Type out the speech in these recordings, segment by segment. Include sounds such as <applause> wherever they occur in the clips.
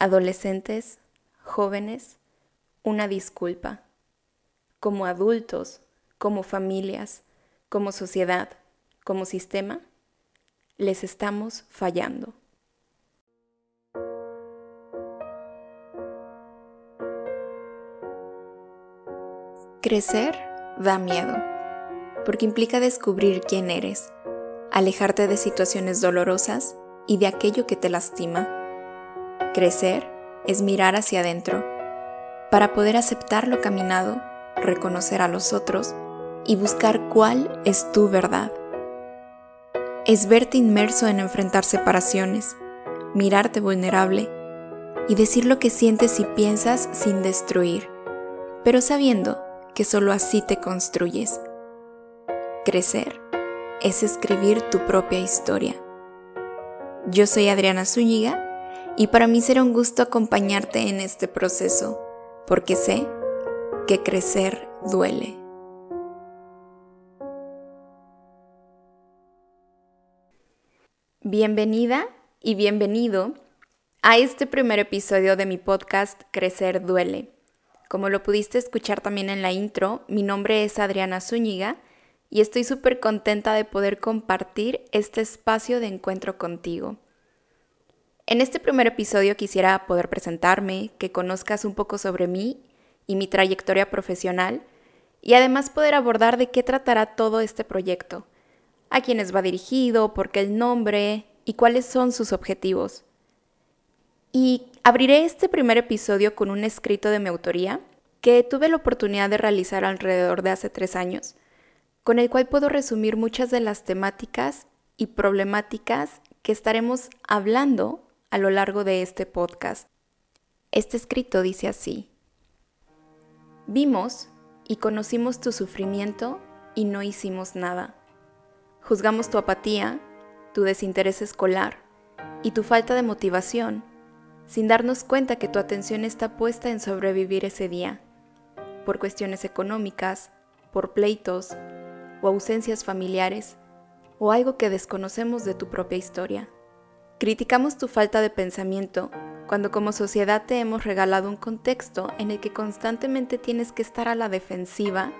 adolescentes, jóvenes, una disculpa. Como adultos, como familias, como sociedad, como sistema, les estamos fallando. Crecer da miedo, porque implica descubrir quién eres, alejarte de situaciones dolorosas y de aquello que te lastima. Crecer es mirar hacia adentro para poder aceptar lo caminado, reconocer a los otros y buscar cuál es tu verdad. Es verte inmerso en enfrentar separaciones, mirarte vulnerable y decir lo que sientes y piensas sin destruir, pero sabiendo que solo así te construyes. Crecer es escribir tu propia historia. Yo soy Adriana Zúñiga y para mí será un gusto acompañarte en este proceso, porque sé que crecer duele. Bienvenida y bienvenido a este primer episodio de mi podcast Crecer duele. Como lo pudiste escuchar también en la intro, mi nombre es Adriana Zúñiga y estoy súper contenta de poder compartir este espacio de encuentro contigo. En este primer episodio quisiera poder presentarme, que conozcas un poco sobre mí y mi trayectoria profesional y además poder abordar de qué tratará todo este proyecto, a quiénes va dirigido, por qué el nombre y cuáles son sus objetivos. Y abriré este primer episodio con un escrito de mi autoría que tuve la oportunidad de realizar alrededor de hace tres años, con el cual puedo resumir muchas de las temáticas y problemáticas que estaremos hablando a lo largo de este podcast. Este escrito dice así, Vimos y conocimos tu sufrimiento y no hicimos nada. Juzgamos tu apatía, tu desinterés escolar y tu falta de motivación sin darnos cuenta que tu atención está puesta en sobrevivir ese día, por cuestiones económicas, por pleitos o ausencias familiares, o algo que desconocemos de tu propia historia. Criticamos tu falta de pensamiento cuando como sociedad te hemos regalado un contexto en el que constantemente tienes que estar a la defensiva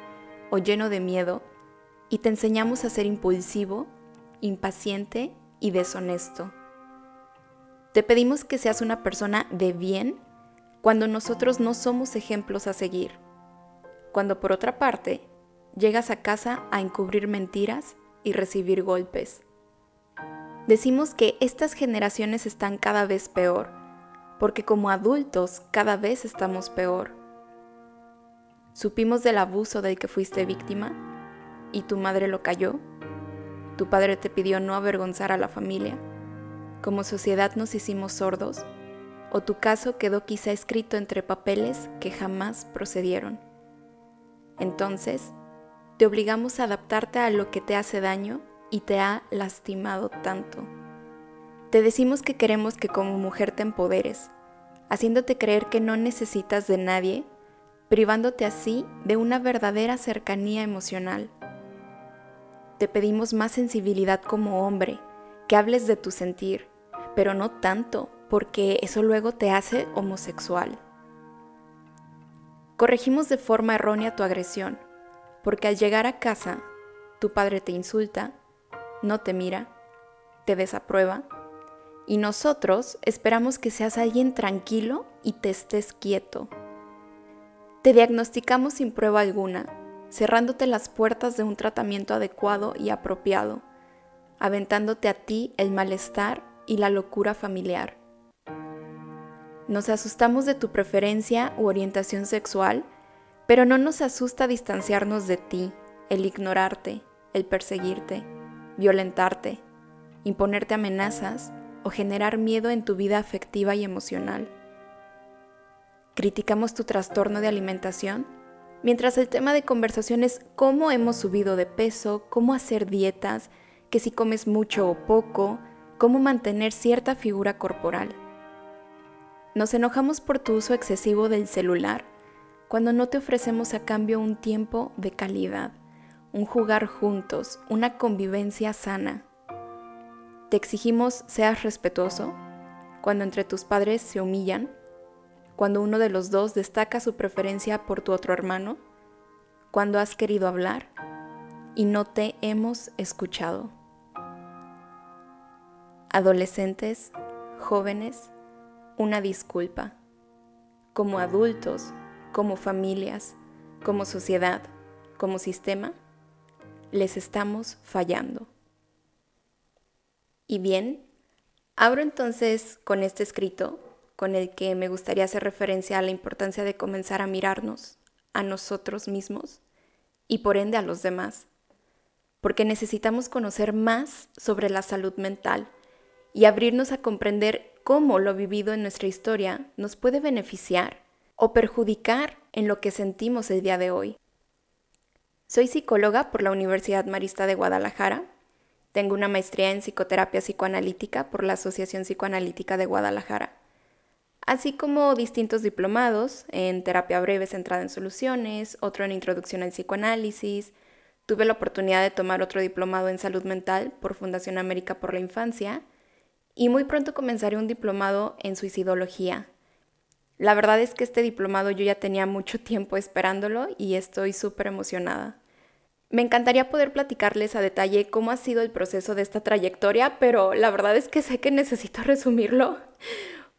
o lleno de miedo y te enseñamos a ser impulsivo, impaciente y deshonesto. Te pedimos que seas una persona de bien cuando nosotros no somos ejemplos a seguir. Cuando por otra parte llegas a casa a encubrir mentiras y recibir golpes. Decimos que estas generaciones están cada vez peor, porque como adultos cada vez estamos peor. Supimos del abuso del que fuiste víctima y tu madre lo cayó. Tu padre te pidió no avergonzar a la familia como sociedad nos hicimos sordos, o tu caso quedó quizá escrito entre papeles que jamás procedieron. Entonces, te obligamos a adaptarte a lo que te hace daño y te ha lastimado tanto. Te decimos que queremos que como mujer te empoderes, haciéndote creer que no necesitas de nadie, privándote así de una verdadera cercanía emocional. Te pedimos más sensibilidad como hombre, que hables de tu sentir, pero no tanto, porque eso luego te hace homosexual. Corregimos de forma errónea tu agresión, porque al llegar a casa, tu padre te insulta, no te mira, te desaprueba, y nosotros esperamos que seas alguien tranquilo y te estés quieto. Te diagnosticamos sin prueba alguna, cerrándote las puertas de un tratamiento adecuado y apropiado, aventándote a ti el malestar y la locura familiar. Nos asustamos de tu preferencia u orientación sexual, pero no nos asusta distanciarnos de ti, el ignorarte, el perseguirte, violentarte, imponerte amenazas o generar miedo en tu vida afectiva y emocional. Criticamos tu trastorno de alimentación, mientras el tema de conversación es cómo hemos subido de peso, cómo hacer dietas, que si comes mucho o poco, cómo mantener cierta figura corporal. Nos enojamos por tu uso excesivo del celular cuando no te ofrecemos a cambio un tiempo de calidad, un jugar juntos, una convivencia sana. Te exigimos seas respetuoso cuando entre tus padres se humillan, cuando uno de los dos destaca su preferencia por tu otro hermano, cuando has querido hablar y no te hemos escuchado. Adolescentes, jóvenes, una disculpa. Como adultos, como familias, como sociedad, como sistema, les estamos fallando. Y bien, abro entonces con este escrito, con el que me gustaría hacer referencia a la importancia de comenzar a mirarnos a nosotros mismos y por ende a los demás, porque necesitamos conocer más sobre la salud mental y abrirnos a comprender cómo lo vivido en nuestra historia nos puede beneficiar o perjudicar en lo que sentimos el día de hoy. Soy psicóloga por la Universidad Marista de Guadalajara. Tengo una maestría en psicoterapia psicoanalítica por la Asociación Psicoanalítica de Guadalajara, así como distintos diplomados en terapia breve centrada en soluciones, otro en introducción al psicoanálisis. Tuve la oportunidad de tomar otro diplomado en salud mental por Fundación América por la Infancia y muy pronto comenzaré un diplomado en suicidología. La verdad es que este diplomado yo ya tenía mucho tiempo esperándolo y estoy súper emocionada. Me encantaría poder platicarles a detalle cómo ha sido el proceso de esta trayectoria, pero la verdad es que sé que necesito <laughs> resumirlo,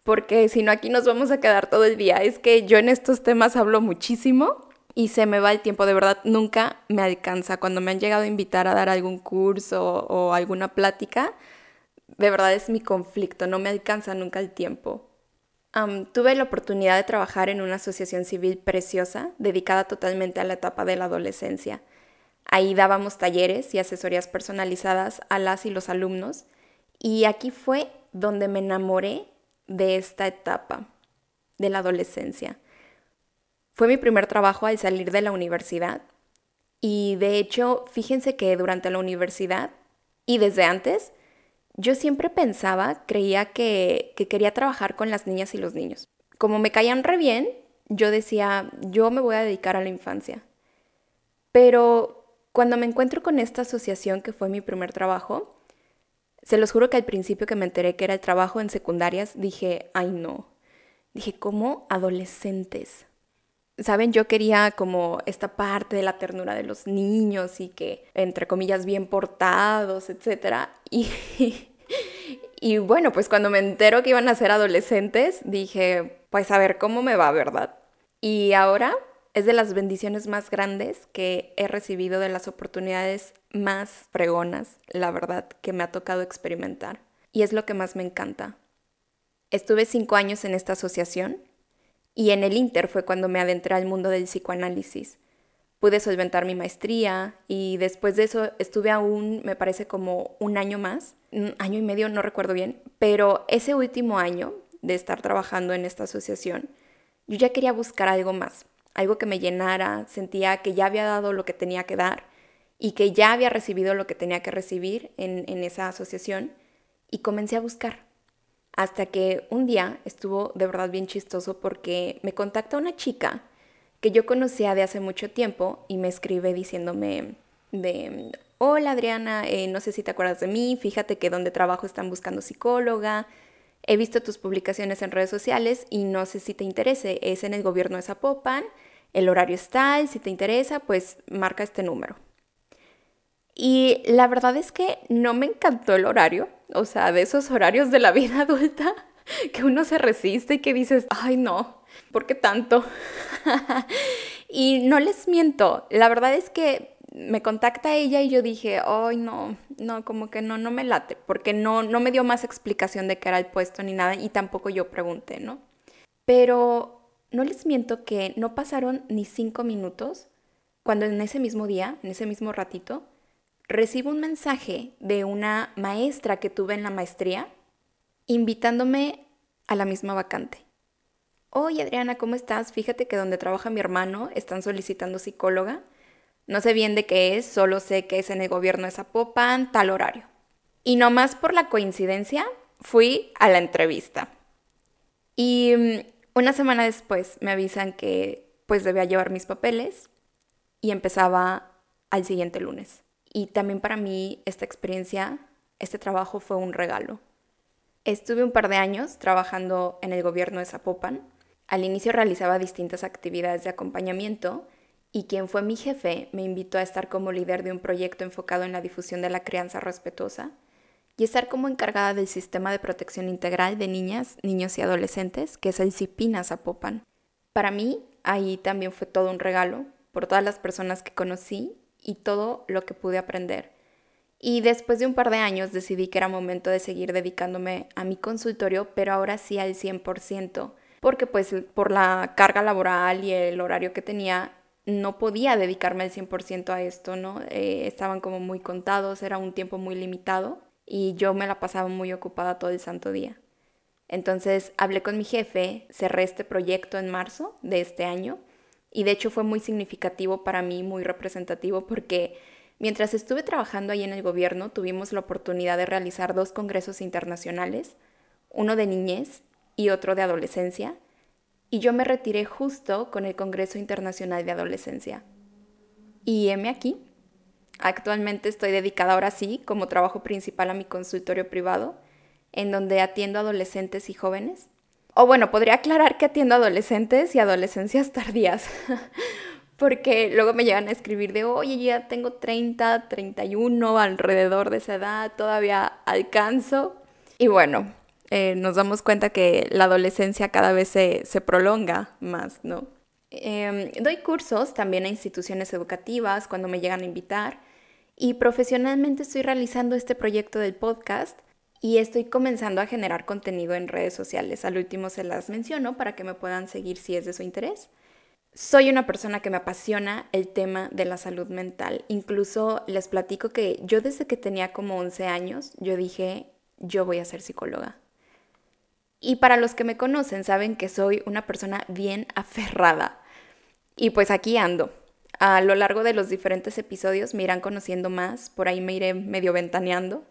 porque si no aquí nos vamos a quedar todo el día. Es que yo en estos temas hablo muchísimo y se me va el tiempo, de verdad nunca me alcanza. Cuando me han llegado a invitar a dar algún curso o alguna plática, de verdad es mi conflicto, no me alcanza nunca el tiempo. Tuve la oportunidad de trabajar en una asociación civil preciosa dedicada totalmente a la etapa de la adolescencia. Ahí dábamos talleres y asesorías personalizadas a las y los alumnos y aquí fue donde me enamoré de esta etapa de la adolescencia. Fue mi primer trabajo al salir de la universidad y de hecho fíjense que durante la universidad y desde antes yo siempre pensaba, creía que, quería trabajar con las niñas y los niños. Como me caían re bien, yo decía, yo me voy a dedicar a la infancia. Pero cuando me encuentro con esta asociación que fue mi primer trabajo, se los juro que al principio que me enteré que era el trabajo en secundarias, dije, ay no. Dije, ¿cómo adolescentes? Saben, yo quería como esta parte de la ternura de los niños y que, entre comillas, bien portados, etc. <laughs> Y, bueno, pues cuando me entero que iban a ser adolescentes, dije, pues a ver cómo me va, ¿verdad? Y ahora es de las bendiciones más grandes que he recibido, de las oportunidades más fregonas, la verdad, que me ha tocado experimentar. Y es lo que más me encanta. Estuve cinco años en esta asociación y en el Inter fue cuando me adentré al mundo del psicoanálisis. Pude solventar mi maestría y después de eso estuve aún, me parece como un año más, un año y medio, no recuerdo bien, pero ese último año de estar trabajando en esta asociación, yo ya quería buscar algo más, algo que me llenara, sentía que ya había dado lo que tenía que dar y que ya había recibido lo que tenía que recibir en, en esa asociación y comencé a buscar. Hasta que un día estuvo de verdad bien chistoso porque me contacta una chica que yo conocía de hace mucho tiempo y me escribe diciéndome de, hola Adriana, eh, no sé si te acuerdas de mí, fíjate que donde trabajo están buscando psicóloga, he visto tus publicaciones en redes sociales y no sé si te interese, es en el gobierno de Zapopan, el horario está, si te interesa, pues marca este número. Y la verdad es que no me encantó el horario, o sea, de esos horarios de la vida <laughs> adulta que uno se resiste y que dices, ay no, ¿por qué tanto? <laughs> y no les miento, la verdad es que me contacta ella y yo dije, ay no, no, como que no, no me late, porque no, no me dio más explicación de qué era el puesto ni nada y tampoco yo pregunté, ¿no? Pero no les miento que no pasaron ni cinco minutos cuando en ese mismo día, en ese mismo ratito, recibo un mensaje de una maestra que tuve en la maestría invitándome a la misma vacante. Oye Adriana, ¿cómo estás? Fíjate que donde trabaja mi hermano están solicitando psicóloga. No sé bien de qué es, solo sé que es en el gobierno de Zapopan, tal horario. Y nomás por la coincidencia, fui a la entrevista. Y mm, una semana después me avisan que pues debía llevar mis papeles y empezaba al siguiente lunes. Y también para mí esta experiencia, este trabajo fue un regalo. Estuve un par de años trabajando en el gobierno de Zapopan. Al inicio realizaba distintas actividades de acompañamiento y quien fue mi jefe me invitó a estar como líder de un proyecto enfocado en la difusión de la crianza respetuosa y estar como encargada del sistema de protección integral de niñas, niños y adolescentes, que es el CIPINA Zapopan. Para mí, ahí también fue todo un regalo por todas las personas que conocí y todo lo que pude aprender. Y después de un par de años decidí que era momento de seguir dedicándome a mi consultorio, pero ahora sí al 100%, porque pues por la carga laboral y el horario que tenía, no podía dedicarme al 100% a esto, ¿no? Eh, estaban como muy contados, era un tiempo muy limitado y yo me la pasaba muy ocupada todo el santo día. Entonces hablé con mi jefe, cerré este proyecto en marzo de este año y de hecho fue muy significativo para mí, muy representativo porque mientras estuve trabajando ahí en el gobierno tuvimos la oportunidad de realizar dos congresos internacionales, uno de niñez y otro de adolescencia, y yo me retiré justo con el Congreso Internacional de Adolescencia. Y heme aquí. Actualmente estoy dedicada ahora sí como trabajo principal a mi consultorio privado, en donde atiendo adolescentes y jóvenes o bueno, podría aclarar que atiendo adolescentes y adolescencias <laughs> tardías, porque luego me llegan a escribir de, oye, ya tengo 30, 31, alrededor de esa edad, todavía alcanzo. Y bueno, eh, nos damos cuenta que la adolescencia cada vez se, prolonga más, ¿no? Em, doy cursos también a instituciones educativas cuando me llegan a invitar y profesionalmente estoy realizando este proyecto del podcast y estoy comenzando a generar contenido en redes sociales. Al último se las menciono para que me puedan seguir si es de su interés. Soy una persona que me apasiona el tema de la salud mental. Incluso les platico que yo desde que tenía como 11 años, yo dije, yo voy a ser psicóloga. Y para los que me conocen saben que soy una persona bien <laughs> aferrada. Y pues aquí ando. A lo largo de los diferentes episodios me irán conociendo más, por ahí me iré medio ventaneando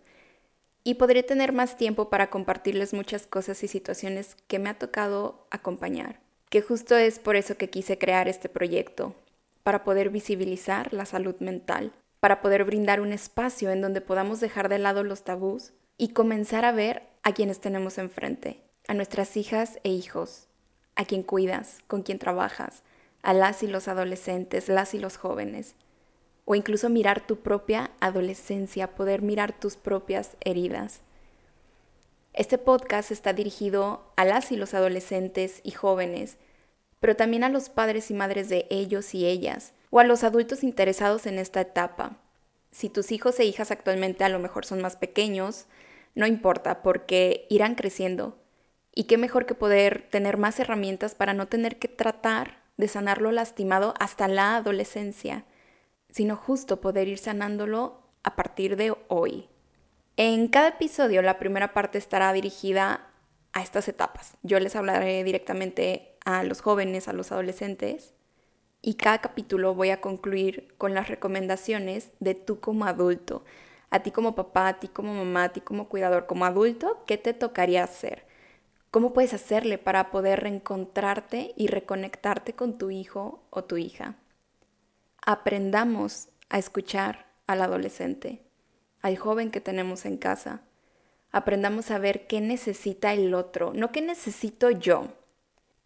y podré tener más tiempo para compartirles muchas cosas y situaciones que me ha tocado acompañar, que justo es por eso que quise crear este proyecto, para poder visibilizar la salud mental, para poder brindar un espacio en donde podamos dejar de lado los tabús y comenzar a ver a quienes tenemos enfrente, a nuestras hijas e hijos, a quien cuidas, con quien trabajas, a las y los adolescentes, las y los jóvenes, o incluso mirar tu propia adolescencia, poder mirar tus propias heridas. Este podcast está dirigido a las y los adolescentes y jóvenes, pero también a los padres y madres de ellos y ellas, o a los adultos interesados en esta etapa. Si tus hijos e hijas actualmente a lo mejor son más pequeños, no importa, porque irán creciendo. Y qué mejor que poder tener más herramientas para no tener que tratar de sanar lo lastimado hasta la adolescencia sino justo poder ir sanándolo a partir de hoy. En cada episodio la primera parte estará dirigida a estas etapas. Yo les hablaré directamente a los jóvenes, a los adolescentes, y cada capítulo voy a concluir con las recomendaciones de tú como adulto, a ti como papá, a ti como mamá, a ti como cuidador, como adulto, ¿qué te tocaría hacer? ¿Cómo puedes hacerle para poder reencontrarte y reconectarte con tu hijo o tu hija? Aprendamos a escuchar al adolescente, al joven que tenemos en casa. Aprendamos a ver qué necesita el otro, no qué necesito yo.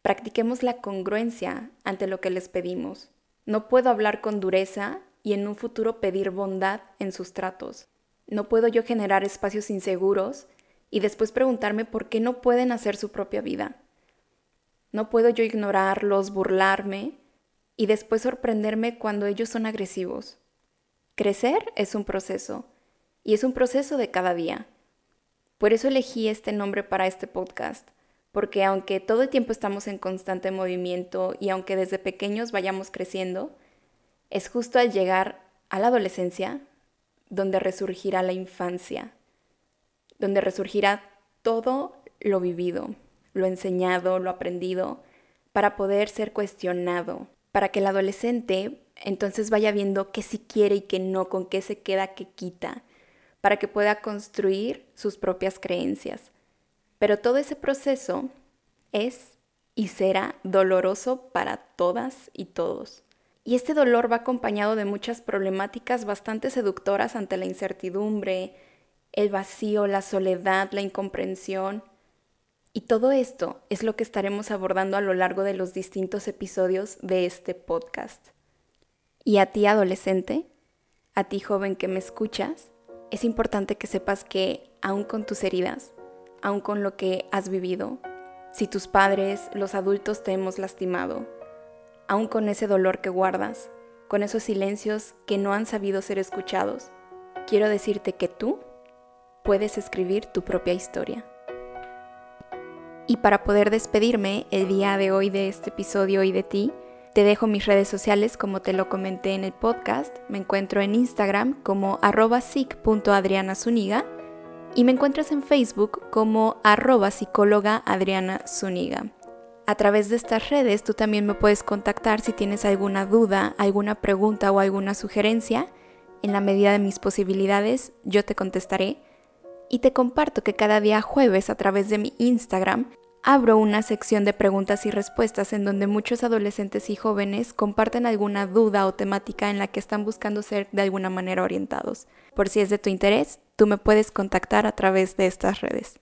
Practiquemos la congruencia ante lo que les pedimos. No puedo hablar con dureza y en un futuro pedir bondad en sus tratos. No puedo yo generar espacios inseguros y después preguntarme por qué no pueden hacer su propia vida. No puedo yo ignorarlos, burlarme y después sorprenderme cuando ellos son agresivos. Crecer es un proceso, y es un proceso de cada día. Por eso elegí este nombre para este podcast, porque aunque todo el tiempo estamos en constante movimiento y aunque desde pequeños vayamos creciendo, es justo al llegar a la adolescencia donde resurgirá la infancia, donde resurgirá todo lo vivido, lo enseñado, lo aprendido, para poder ser cuestionado, para que el adolescente entonces vaya viendo qué sí quiere y qué no, con qué se queda, qué quita, para que pueda construir sus propias creencias. Pero todo ese proceso es y será doloroso para todas y todos. Y este dolor va acompañado de muchas problemáticas bastante seductoras ante la incertidumbre el vacío, la soledad, la incomprensión. Y todo esto es lo que estaremos abordando a lo largo de los distintos episodios de este podcast. Y a ti adolescente, a ti joven que me escuchas, es importante que sepas que aún con tus heridas, aún con lo que has vivido, si tus padres, los adultos te hemos lastimado, aún con ese dolor que guardas, con esos silencios que no han sabido ser escuchados, quiero decirte que tú puedes escribir tu propia historia. Y para poder despedirme el día de hoy de este episodio y de ti, te dejo mis redes sociales como te lo comenté en el podcast. Me encuentro en Instagram como arroba y me encuentras en Facebook como arroba Adriana Zuniga. A través de estas redes tú también me puedes contactar si tienes alguna duda, alguna pregunta o alguna sugerencia. En la medida de mis posibilidades yo te contestaré. Y te comparto que cada día jueves a través de mi Instagram abro una sección de preguntas y respuestas en donde muchos adolescentes y jóvenes comparten alguna duda o temática en la que están buscando ser de alguna manera orientados. Por si es de tu interés, tú me puedes contactar a través de estas redes.